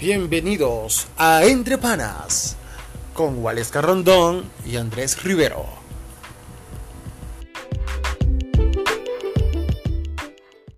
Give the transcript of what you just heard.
Bienvenidos a Entre Panas con Wales Rondón y Andrés Rivero.